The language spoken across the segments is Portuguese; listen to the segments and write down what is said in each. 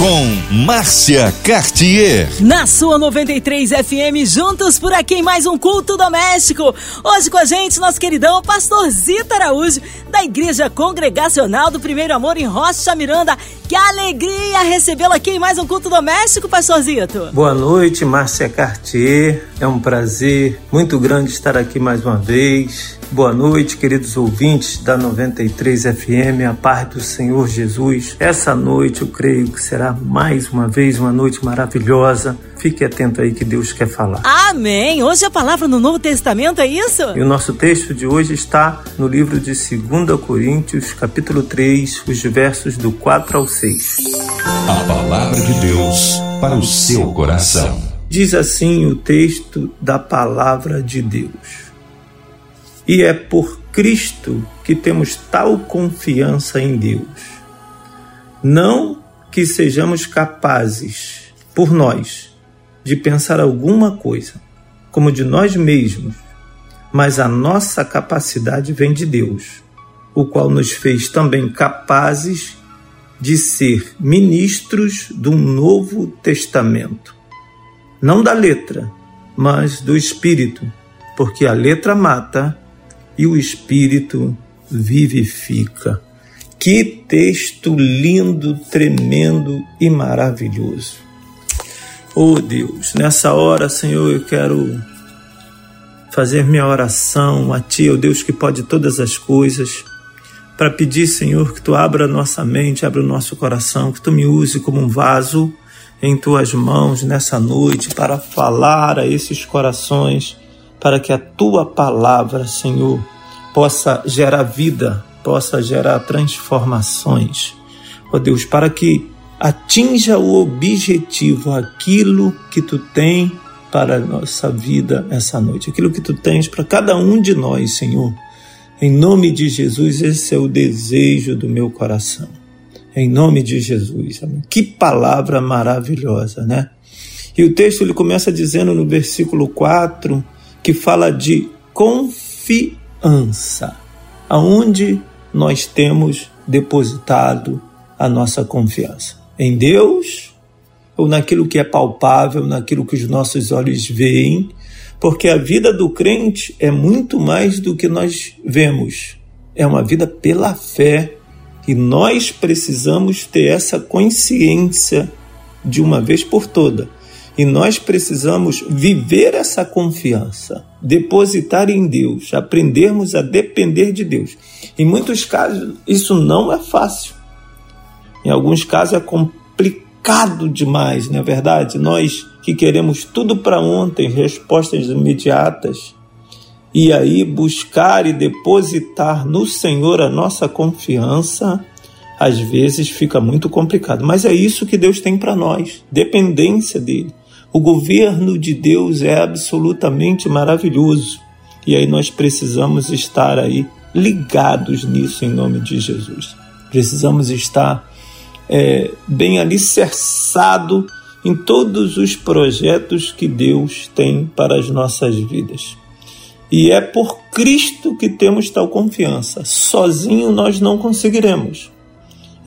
com Márcia Cartier. Na sua 93 FM, juntos por aqui em mais um culto doméstico. Hoje com a gente, nosso queridão Pastor Zita Araújo, da Igreja Congregacional do Primeiro Amor em Rocha Miranda. Que alegria recebê-lo aqui em mais um culto doméstico, Pastor Zito. Boa noite, Márcia Cartier. É um prazer muito grande estar aqui mais uma vez. Boa noite, queridos ouvintes da 93 FM, a paz do Senhor Jesus. Essa noite eu creio que será mais uma vez uma noite maravilhosa. Fique atento aí que Deus quer falar. Amém. Hoje a palavra no Novo Testamento é isso? E o nosso texto de hoje está no livro de 2 Coríntios, capítulo 3, os versos do 4 ao 6. A palavra de Deus para o seu coração. Diz assim o texto da palavra de Deus. E é por Cristo que temos tal confiança em Deus. Não que sejamos capazes, por nós, de pensar alguma coisa, como de nós mesmos, mas a nossa capacidade vem de Deus, o qual nos fez também capazes de ser ministros um novo testamento. Não da letra, mas do espírito, porque a letra mata e o Espírito vivifica. Que texto lindo, tremendo e maravilhoso. Oh Deus, nessa hora, Senhor, eu quero fazer minha oração a Ti, o oh Deus que pode todas as coisas, para pedir, Senhor, que Tu abra nossa mente, abra o nosso coração, que Tu me use como um vaso em Tuas mãos nessa noite para falar a esses corações para que a tua palavra, Senhor, possa gerar vida, possa gerar transformações. Ó oh Deus, para que atinja o objetivo, aquilo que tu tem para a nossa vida essa noite, aquilo que tu tens para cada um de nós, Senhor. Em nome de Jesus, esse é o desejo do meu coração. Em nome de Jesus. Que palavra maravilhosa, né? E o texto ele começa dizendo no versículo 4 que fala de confiança, aonde nós temos depositado a nossa confiança. Em Deus ou naquilo que é palpável, naquilo que os nossos olhos veem, porque a vida do crente é muito mais do que nós vemos. É uma vida pela fé e nós precisamos ter essa consciência de uma vez por toda e nós precisamos viver essa confiança, depositar em Deus, aprendermos a depender de Deus. Em muitos casos, isso não é fácil. Em alguns casos, é complicado demais, não é verdade? Nós que queremos tudo para ontem, respostas imediatas, e aí buscar e depositar no Senhor a nossa confiança, às vezes fica muito complicado. Mas é isso que Deus tem para nós, dependência dele. O governo de Deus é absolutamente maravilhoso. E aí nós precisamos estar aí ligados nisso em nome de Jesus. Precisamos estar é, bem alicerçado em todos os projetos que Deus tem para as nossas vidas. E é por Cristo que temos tal confiança. Sozinho nós não conseguiremos.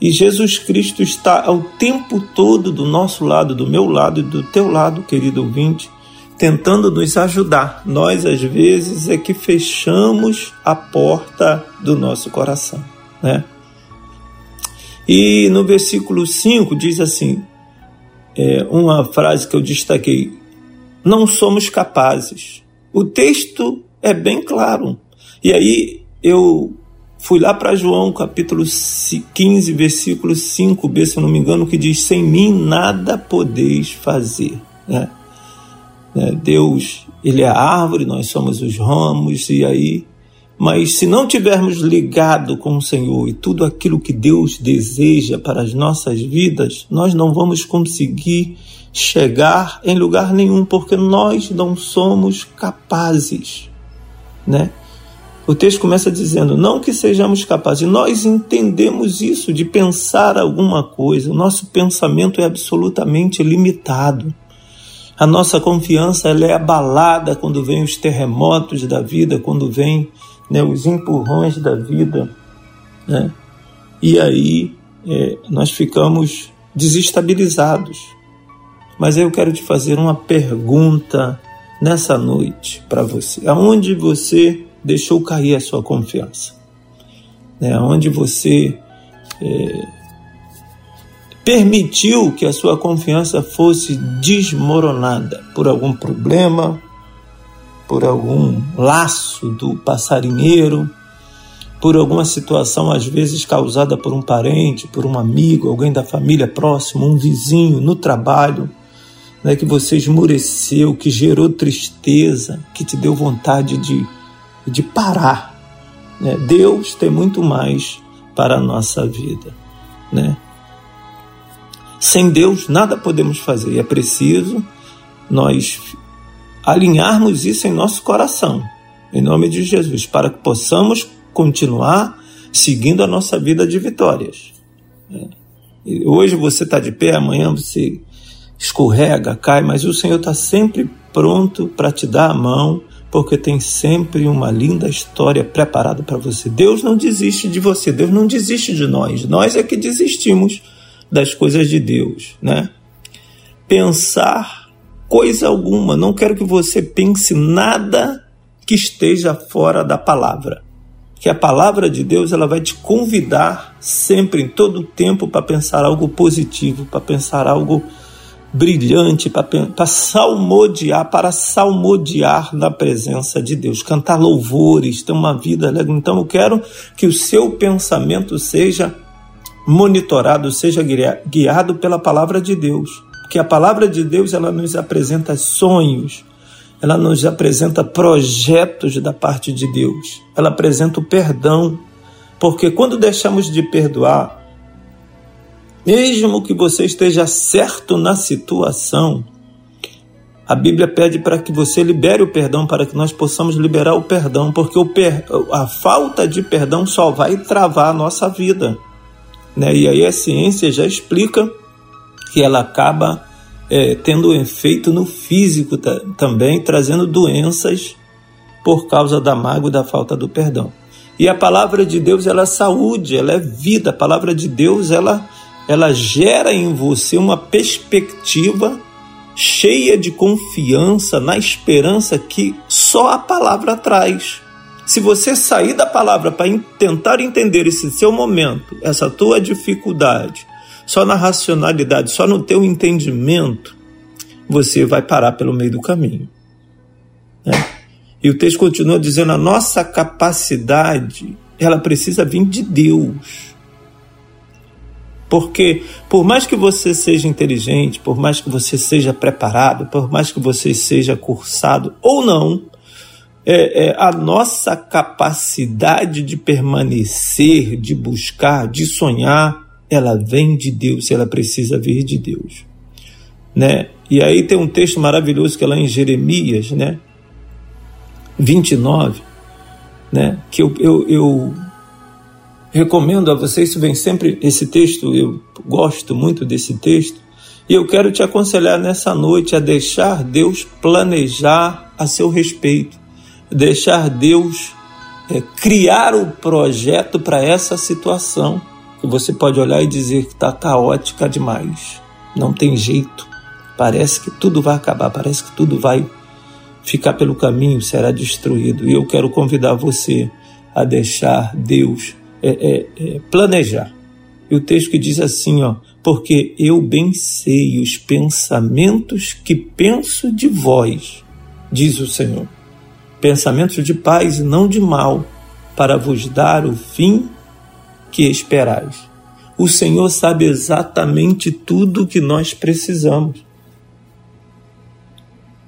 E Jesus Cristo está ao tempo todo do nosso lado, do meu lado e do teu lado, querido ouvinte, tentando nos ajudar. Nós, às vezes, é que fechamos a porta do nosso coração, né? E no versículo 5 diz assim: é, uma frase que eu destaquei: não somos capazes. O texto é bem claro. E aí eu Fui lá para João capítulo 15, versículo 5b, se eu não me engano, que diz: Sem mim nada podeis fazer. Né? né? Deus, Ele é a árvore, nós somos os ramos, e aí. Mas se não tivermos ligado com o Senhor e tudo aquilo que Deus deseja para as nossas vidas, nós não vamos conseguir chegar em lugar nenhum, porque nós não somos capazes, né? O texto começa dizendo: não que sejamos capazes, nós entendemos isso de pensar alguma coisa, o nosso pensamento é absolutamente limitado. A nossa confiança ela é abalada quando vem os terremotos da vida, quando vem né, os empurrões da vida, né? E aí é, nós ficamos desestabilizados. Mas eu quero te fazer uma pergunta nessa noite para você. Aonde você deixou cair a sua confiança? Né? Aonde você é, permitiu que a sua confiança fosse desmoronada por algum problema, por algum laço do passarinheiro, por alguma situação às vezes causada por um parente, por um amigo, alguém da família próximo, um vizinho, no trabalho, né, que você esmureceu, que gerou tristeza, que te deu vontade de, de parar. Né? Deus tem muito mais para a nossa vida. Né? Sem Deus nada podemos fazer. É preciso nós alinharmos isso em nosso coração, em nome de Jesus, para que possamos continuar seguindo a nossa vida de vitórias. É. Hoje você está de pé, amanhã você escorrega, cai, mas o Senhor está sempre pronto para te dar a mão, porque tem sempre uma linda história preparada para você. Deus não desiste de você, Deus não desiste de nós. Nós é que desistimos das coisas de Deus, né? Pensar coisa alguma, não quero que você pense nada que esteja fora da palavra. Que a palavra de Deus ela vai te convidar sempre, em todo o tempo, para pensar algo positivo, para pensar algo brilhante, para salmodiar, para salmodiar na presença de Deus, cantar louvores, ter uma vida alegre. Então eu quero que o seu pensamento seja monitorado, seja guiado pela palavra de Deus. Porque a palavra de Deus ela nos apresenta sonhos, ela nos apresenta projetos da parte de Deus, ela apresenta o perdão. Porque quando deixamos de perdoar, mesmo que você esteja certo na situação, a Bíblia pede para que você libere o perdão, para que nós possamos liberar o perdão, porque o per... a falta de perdão só vai travar a nossa vida. Né? E aí a ciência já explica que ela acaba é, tendo um efeito no físico também, trazendo doenças por causa da mágoa e da falta do perdão. E a palavra de Deus, ela é saúde, ela é vida. A palavra de Deus, ela, ela gera em você uma perspectiva cheia de confiança na esperança que só a palavra traz. Se você sair da palavra para tentar entender esse seu momento, essa tua dificuldade, só na racionalidade, só no teu entendimento, você vai parar pelo meio do caminho. Né? E o texto continua dizendo: a nossa capacidade, ela precisa vir de Deus. Porque, por mais que você seja inteligente, por mais que você seja preparado, por mais que você seja cursado ou não, é, é, a nossa capacidade de permanecer, de buscar, de sonhar, ela vem de Deus, ela precisa vir de Deus. Né? E aí tem um texto maravilhoso que é lá em Jeremias, né? 29, né? que eu, eu, eu recomendo a vocês, isso vem sempre, esse texto, eu gosto muito desse texto, e eu quero te aconselhar nessa noite a deixar Deus planejar a seu respeito deixar Deus é, criar o projeto para essa situação que você pode olhar e dizer que está caótica demais, não tem jeito, parece que tudo vai acabar, parece que tudo vai ficar pelo caminho, será destruído. E eu quero convidar você a deixar Deus é, é, é, planejar. E o texto que diz assim, ó, porque eu bem sei os pensamentos que penso de vós, diz o Senhor pensamentos de paz e não de mal, para vos dar o fim que esperais. O Senhor sabe exatamente tudo o que nós precisamos.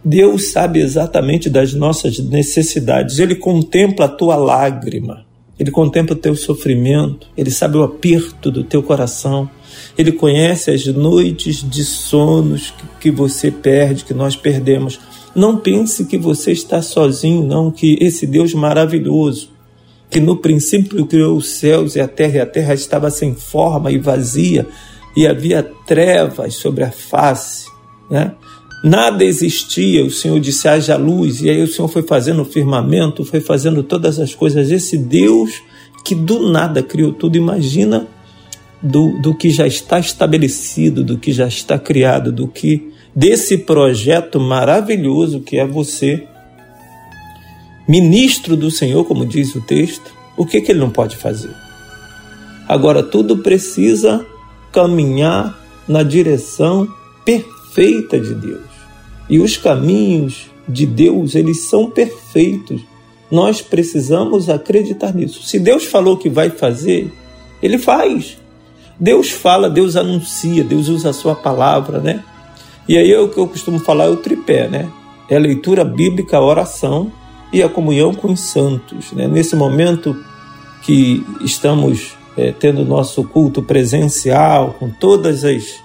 Deus sabe exatamente das nossas necessidades. Ele contempla a tua lágrima. Ele contempla o teu sofrimento. Ele sabe o aperto do teu coração. Ele conhece as noites de sonos que você perde, que nós perdemos não pense que você está sozinho, não, que esse Deus maravilhoso, que no princípio criou os céus e a terra, e a terra estava sem forma e vazia, e havia trevas sobre a face, né? Nada existia, o Senhor disse: haja luz, e aí o Senhor foi fazendo o firmamento, foi fazendo todas as coisas. Esse Deus que do nada criou tudo, imagina do, do que já está estabelecido, do que já está criado, do que desse projeto maravilhoso que é você, ministro do Senhor, como diz o texto, o que, que ele não pode fazer? Agora, tudo precisa caminhar na direção perfeita de Deus. E os caminhos de Deus, eles são perfeitos. Nós precisamos acreditar nisso. Se Deus falou que vai fazer, ele faz. Deus fala, Deus anuncia, Deus usa a sua palavra, né? E aí é o que eu costumo falar é o tripé, né? É a leitura bíblica, a oração e a comunhão com os santos. Né? Nesse momento que estamos é, tendo nosso culto presencial, com todas as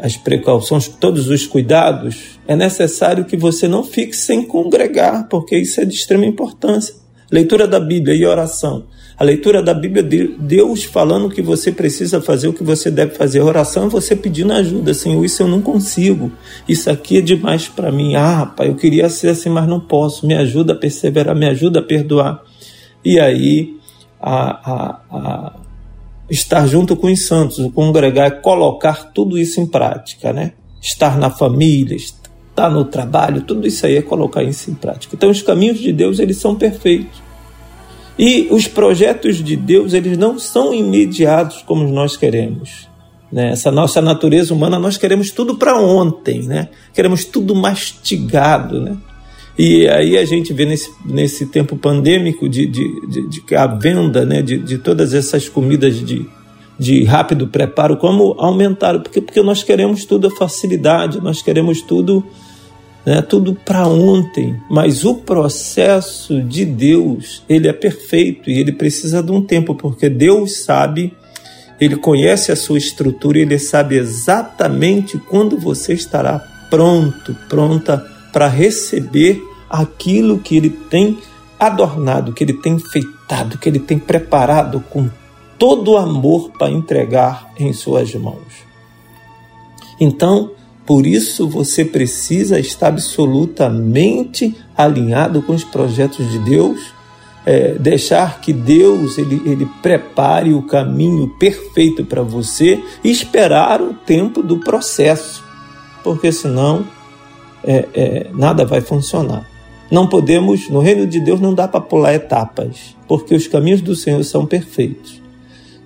as precauções, todos os cuidados, é necessário que você não fique sem congregar, porque isso é de extrema importância. Leitura da Bíblia e oração. A leitura da Bíblia, Deus falando que você precisa fazer, o que você deve fazer. Oração é você pedindo ajuda. Senhor, isso eu não consigo. Isso aqui é demais para mim. Ah, pai, eu queria ser assim, mas não posso. Me ajuda a perseverar, me ajuda a perdoar. E aí, a, a, a estar junto com os santos, o congregar é colocar tudo isso em prática, né? Estar na família, estar no trabalho, tudo isso aí é colocar isso em prática. Então os caminhos de Deus, eles são perfeitos. E os projetos de Deus, eles não são imediatos como nós queremos. Né? Essa nossa natureza humana, nós queremos tudo para ontem, né? Queremos tudo mastigado, né? E aí a gente vê nesse, nesse tempo pandêmico de, de, de, de a venda né, de, de todas essas comidas de, de rápido preparo, como aumentaram, porque, porque nós queremos tudo a facilidade, nós queremos tudo, né, tudo para ontem, mas o processo de Deus, ele é perfeito e ele precisa de um tempo, porque Deus sabe, ele conhece a sua estrutura, ele sabe exatamente quando você estará pronto, pronta para receber aquilo que ele tem adornado, que ele tem feitado, que ele tem preparado com todo o amor para entregar em suas mãos. Então, por isso você precisa estar absolutamente alinhado com os projetos de Deus, é, deixar que Deus ele, ele prepare o caminho perfeito para você e esperar o tempo do processo, porque senão é, é, nada vai funcionar. Não podemos, no reino de Deus, não dá para pular etapas, porque os caminhos do Senhor são perfeitos.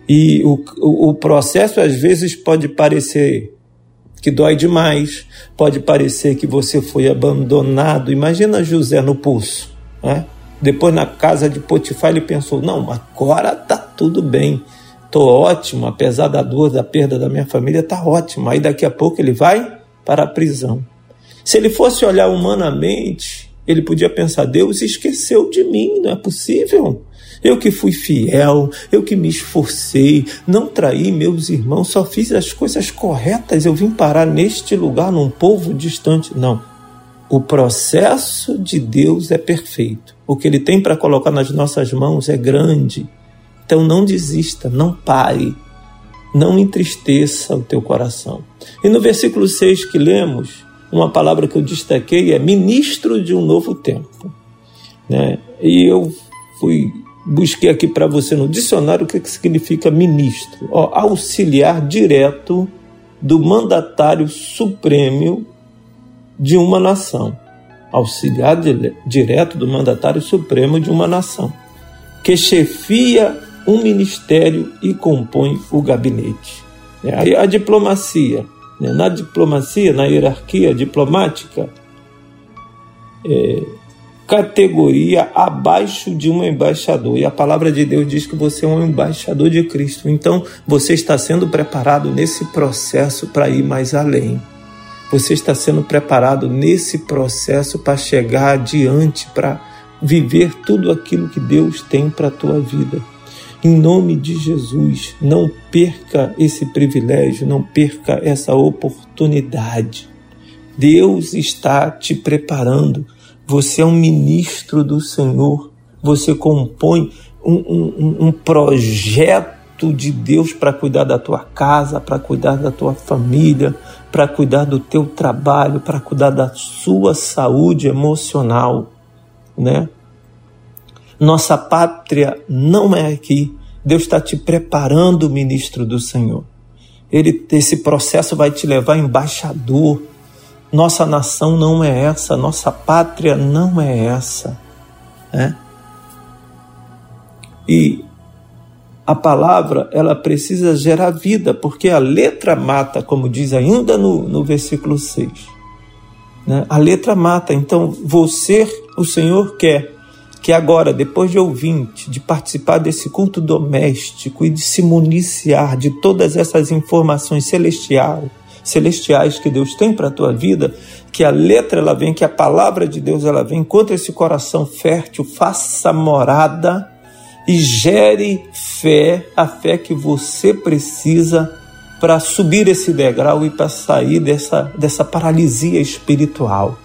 E o, o, o processo às vezes pode parecer que dói demais, pode parecer que você foi abandonado. Imagina José no pulso, né? Depois na casa de Potifar ele pensou: não, agora tá tudo bem, tô ótimo, apesar da dor, da perda da minha família, tá ótimo. Aí daqui a pouco ele vai para a prisão. Se ele fosse olhar humanamente, ele podia pensar: Deus esqueceu de mim, não é possível. Eu que fui fiel, eu que me esforcei, não traí meus irmãos, só fiz as coisas corretas, eu vim parar neste lugar, num povo distante. Não. O processo de Deus é perfeito. O que Ele tem para colocar nas nossas mãos é grande. Então não desista, não pare, não entristeça o teu coração. E no versículo 6 que lemos, uma palavra que eu destaquei é ministro de um novo tempo. Né? E eu fui busquei aqui para você no dicionário o que, que significa ministro. Ó, auxiliar direto do mandatário supremo de uma nação. Auxiliar de, direto do mandatário supremo de uma nação, que chefia um ministério e compõe o gabinete. É, a diplomacia né? Na diplomacia, na hierarquia diplomática, é, categoria abaixo de um embaixador. E a palavra de Deus diz que você é um embaixador de Cristo. Então, você está sendo preparado nesse processo para ir mais além. Você está sendo preparado nesse processo para chegar adiante, para viver tudo aquilo que Deus tem para a tua vida. Em nome de Jesus, não perca esse privilégio, não perca essa oportunidade. Deus está te preparando. Você é um ministro do Senhor. Você compõe um, um, um projeto de Deus para cuidar da tua casa, para cuidar da tua família, para cuidar do teu trabalho, para cuidar da sua saúde emocional, né? Nossa pátria não é aqui. Deus está te preparando, ministro do Senhor. Ele, esse processo vai te levar embaixador. Nossa nação não é essa, nossa pátria não é essa. Né? E a palavra ela precisa gerar vida, porque a letra mata, como diz ainda no, no versículo 6. Né? A letra mata, então você, o Senhor quer que agora, depois de ouvinte, de participar desse culto doméstico e de se municiar de todas essas informações celestiais, celestiais que Deus tem para a tua vida, que a letra ela vem, que a palavra de Deus ela vem contra esse coração fértil, faça morada e gere fé, a fé que você precisa para subir esse degrau e para sair dessa, dessa paralisia espiritual,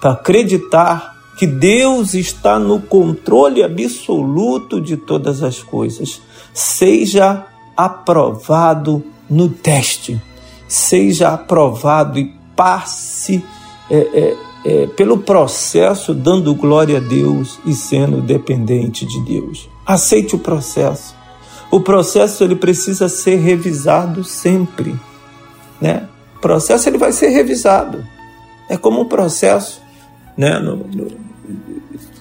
para acreditar que Deus está no controle absoluto de todas as coisas. Seja aprovado no teste, seja aprovado e passe é, é, é, pelo processo dando glória a Deus e sendo dependente de Deus. Aceite o processo. O processo ele precisa ser revisado sempre, né? O processo ele vai ser revisado. É como um processo, né? No, no,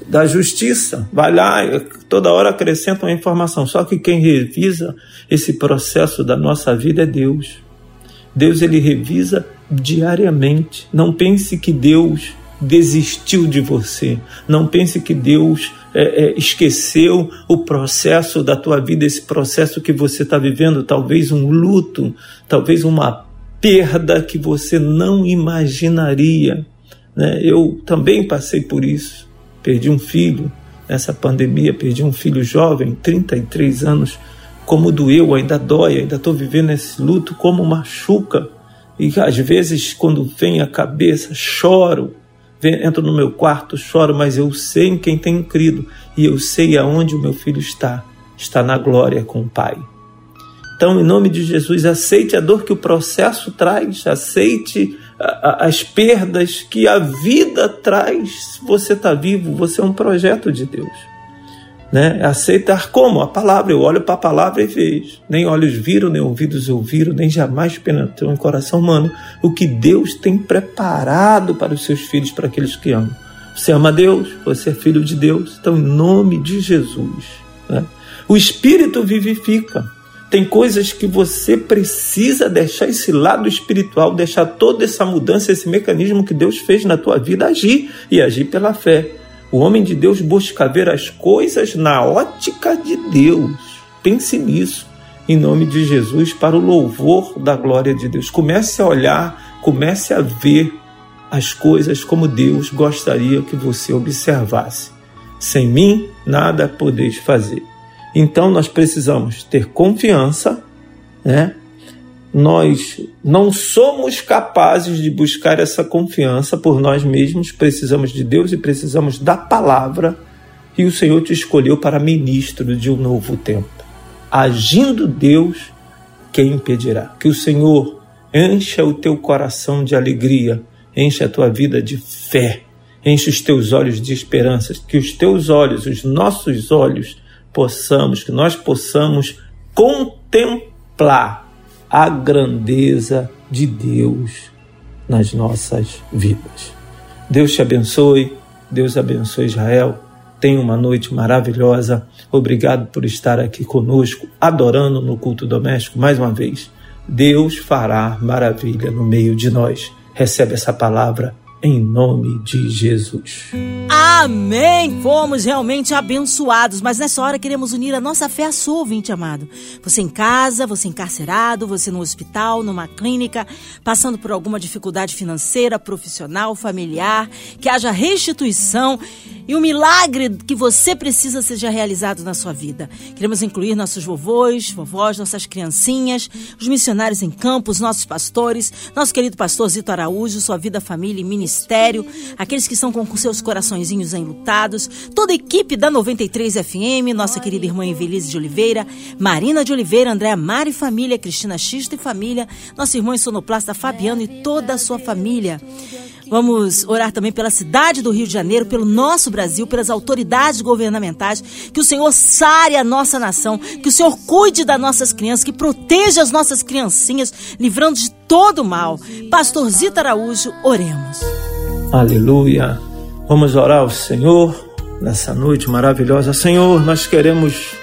da justiça. Vai lá, toda hora acrescenta uma informação. Só que quem revisa esse processo da nossa vida é Deus. Deus ele revisa diariamente. Não pense que Deus desistiu de você. Não pense que Deus é, é, esqueceu o processo da tua vida, esse processo que você está vivendo, talvez um luto, talvez uma perda que você não imaginaria. Né? Eu também passei por isso. Perdi um filho nessa pandemia, perdi um filho jovem, 33 anos. Como doeu, ainda dói, ainda estou vivendo esse luto, como machuca. E às vezes, quando vem a cabeça, choro, entro no meu quarto, choro, mas eu sei em quem tenho crido e eu sei aonde o meu filho está. Está na glória com o Pai. Então, em nome de Jesus, aceite a dor que o processo traz, aceite as perdas que a vida traz. Você está vivo, você é um projeto de Deus né? Aceitar como? A palavra. Eu olho para a palavra e vejo. Nem olhos viram, nem ouvidos ouviram, nem jamais penetrou em coração humano o que Deus tem preparado para os seus filhos, para aqueles que amam. Você ama Deus, você é filho de Deus, então em nome de Jesus. Né? O Espírito vivifica. Tem coisas que você precisa deixar esse lado espiritual, deixar toda essa mudança, esse mecanismo que Deus fez na tua vida agir e agir pela fé. O homem de Deus busca ver as coisas na ótica de Deus. Pense nisso, em nome de Jesus, para o louvor da glória de Deus. Comece a olhar, comece a ver as coisas como Deus gostaria que você observasse. Sem mim, nada podeis fazer. Então nós precisamos ter confiança, né? Nós não somos capazes de buscar essa confiança por nós mesmos, precisamos de Deus e precisamos da palavra, e o Senhor te escolheu para ministro de um novo tempo. Agindo Deus, quem impedirá? Que o Senhor encha o teu coração de alegria, encha a tua vida de fé, enche os teus olhos de esperanças, que os teus olhos, os nossos olhos, possamos, que nós possamos contemplar a grandeza de Deus nas nossas vidas. Deus te abençoe, Deus abençoe Israel. Tenha uma noite maravilhosa. Obrigado por estar aqui conosco, adorando no culto doméstico mais uma vez. Deus fará maravilha no meio de nós. Recebe essa palavra em nome de Jesus. Amém! Fomos realmente abençoados, mas nessa hora queremos unir a nossa fé à sua, ouvinte amado. Você em casa, você encarcerado, você no hospital, numa clínica, passando por alguma dificuldade financeira, profissional, familiar, que haja restituição e o milagre que você precisa seja realizado na sua vida. Queremos incluir nossos vovôs, vovós, nossas criancinhas, os missionários em campo, os nossos pastores, nosso querido pastor Zito Araújo, sua vida, família e ministério, aqueles que estão com seus coraçõezinhos enlutados, toda a equipe da 93 FM, nossa querida irmã Evelise de Oliveira, Marina de Oliveira, Andréa Mari Família, Cristina Xista e Família, nosso irmão sonoplasta Fabiano e toda a sua família. Vamos orar também pela cidade do Rio de Janeiro, pelo nosso Brasil, pelas autoridades governamentais, que o Senhor sare a nossa nação, que o Senhor cuide das nossas crianças, que proteja as nossas criancinhas, livrando de todo mal. Pastor Zita Araújo, oremos. Aleluia. Vamos orar ao Senhor nessa noite maravilhosa. Senhor, nós queremos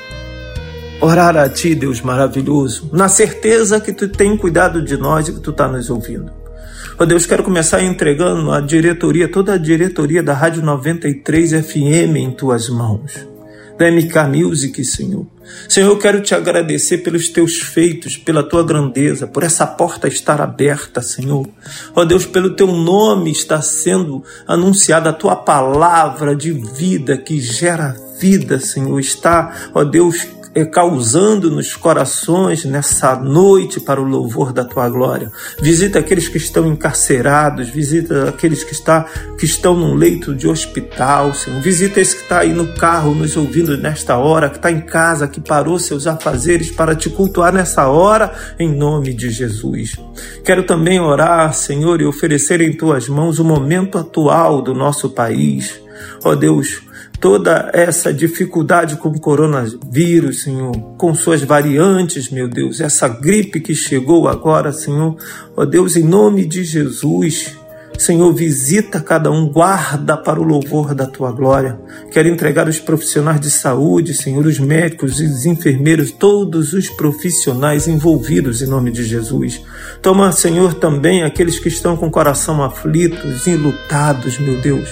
orar a Ti, Deus maravilhoso, na certeza que Tu tem cuidado de nós e que Tu está nos ouvindo. Ó Deus, quero começar entregando a diretoria, toda a diretoria da Rádio 93 FM em tuas mãos. Da MK Music, Senhor. Senhor, eu quero te agradecer pelos teus feitos, pela tua grandeza, por essa porta estar aberta, Senhor. Ó Deus, pelo teu nome está sendo anunciada a tua palavra de vida que gera vida, Senhor. Está, ó Deus, é, causando nos corações nessa noite para o louvor da tua glória. Visita aqueles que estão encarcerados, visita aqueles que, está, que estão num leito de hospital, Senhor. Visita esse que está aí no carro nos ouvindo nesta hora, que está em casa, que parou seus afazeres para te cultuar nessa hora, em nome de Jesus. Quero também orar, Senhor, e oferecer em tuas mãos o momento atual do nosso país. Ó oh Deus, toda essa dificuldade com o coronavírus, Senhor, com suas variantes, meu Deus, essa gripe que chegou agora, Senhor, ó Deus, em nome de Jesus, Senhor, visita cada um, guarda para o louvor da tua glória. Quero entregar os profissionais de saúde, Senhor, os médicos, os enfermeiros, todos os profissionais envolvidos em nome de Jesus. Toma, Senhor, também aqueles que estão com o coração aflitos, enlutados, meu Deus.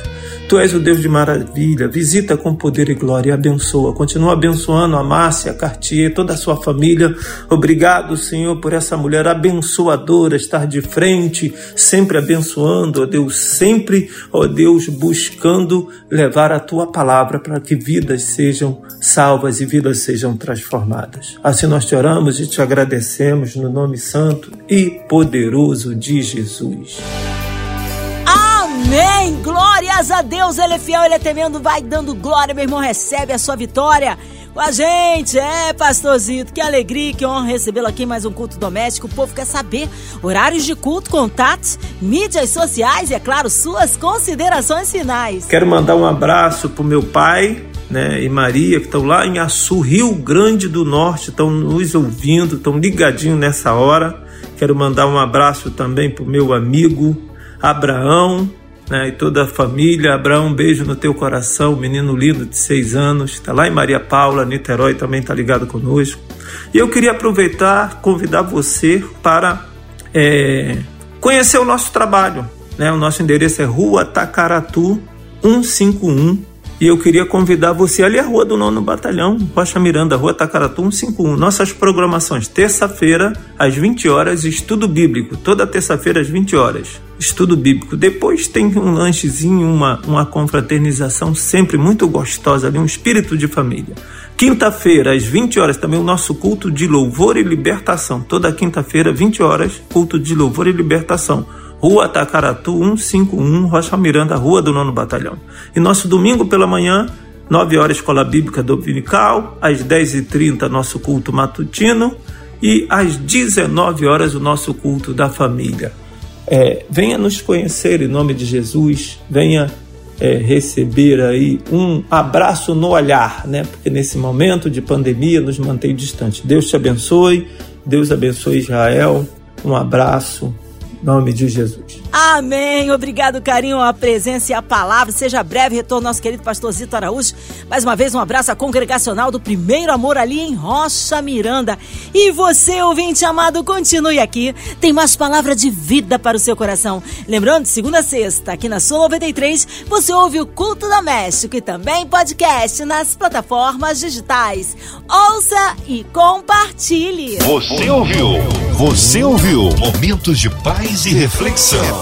Tu és o Deus de maravilha, visita com poder e glória e abençoa. Continua abençoando a Márcia, a Cartier, toda a sua família. Obrigado, Senhor, por essa mulher abençoadora estar de frente, sempre abençoando, ó Deus, sempre, ó Deus, buscando levar a tua palavra para que vidas sejam salvas e vidas sejam transformadas. Assim nós te oramos e te agradecemos no nome santo e poderoso de Jesus. Amém! Glórias a Deus, Ele é fiel, Ele é temendo, vai dando glória, meu irmão, recebe a sua vitória com a gente. É, pastorzito, que alegria, que honra recebê-lo aqui em mais um culto doméstico. O povo quer saber horários de culto, contatos, mídias sociais e, é claro, suas considerações finais. Quero mandar um abraço pro meu pai, né, e Maria, que estão lá em Açu, Rio Grande do Norte, estão nos ouvindo, estão ligadinhos nessa hora. Quero mandar um abraço também pro meu amigo Abraão, né, e toda a família. Abraão, um beijo no teu coração, menino lindo de seis anos, está lá em Maria Paula, Niterói, também está ligado conosco. E eu queria aproveitar, convidar você para é, conhecer o nosso trabalho. Né? O nosso endereço é Rua Tacaratu 151 e eu queria convidar você ali à Rua do Nono Batalhão, Rocha Miranda, Rua Tacaratu 151. Nossas programações, terça-feira, às 20 horas, estudo bíblico. Toda terça-feira, às 20 horas, estudo bíblico. Depois tem um lanchezinho, uma, uma confraternização sempre muito gostosa ali, um espírito de família. Quinta-feira, às 20 horas, também o nosso culto de louvor e libertação. Toda quinta-feira, 20 horas, culto de louvor e libertação Rua Tacaratu 151, Rocha Miranda, Rua do Nono Batalhão. E nosso domingo pela manhã, 9 horas Escola Bíblica Dominical, às 10h30 nosso culto matutino e às 19 horas o nosso culto da família. É, venha nos conhecer em nome de Jesus, venha é, receber aí um abraço no olhar, né? Porque nesse momento de pandemia nos mantém distante. Deus te abençoe, Deus abençoe Israel. Um abraço nome de Jesus. Amém. Obrigado, carinho, a presença e a palavra. Seja breve retorno nosso querido pastor Zito Araújo. Mais uma vez, um abraço à congregacional do Primeiro Amor ali em Rocha Miranda. E você, ouvinte amado, continue aqui. Tem mais palavra de vida para o seu coração. Lembrando, segunda a sexta, aqui na Sul 93, você ouve o Culto Doméstico e também podcast nas plataformas digitais. Ouça e compartilhe. Você ouviu? Você ouviu? Momentos de paz e reflexão.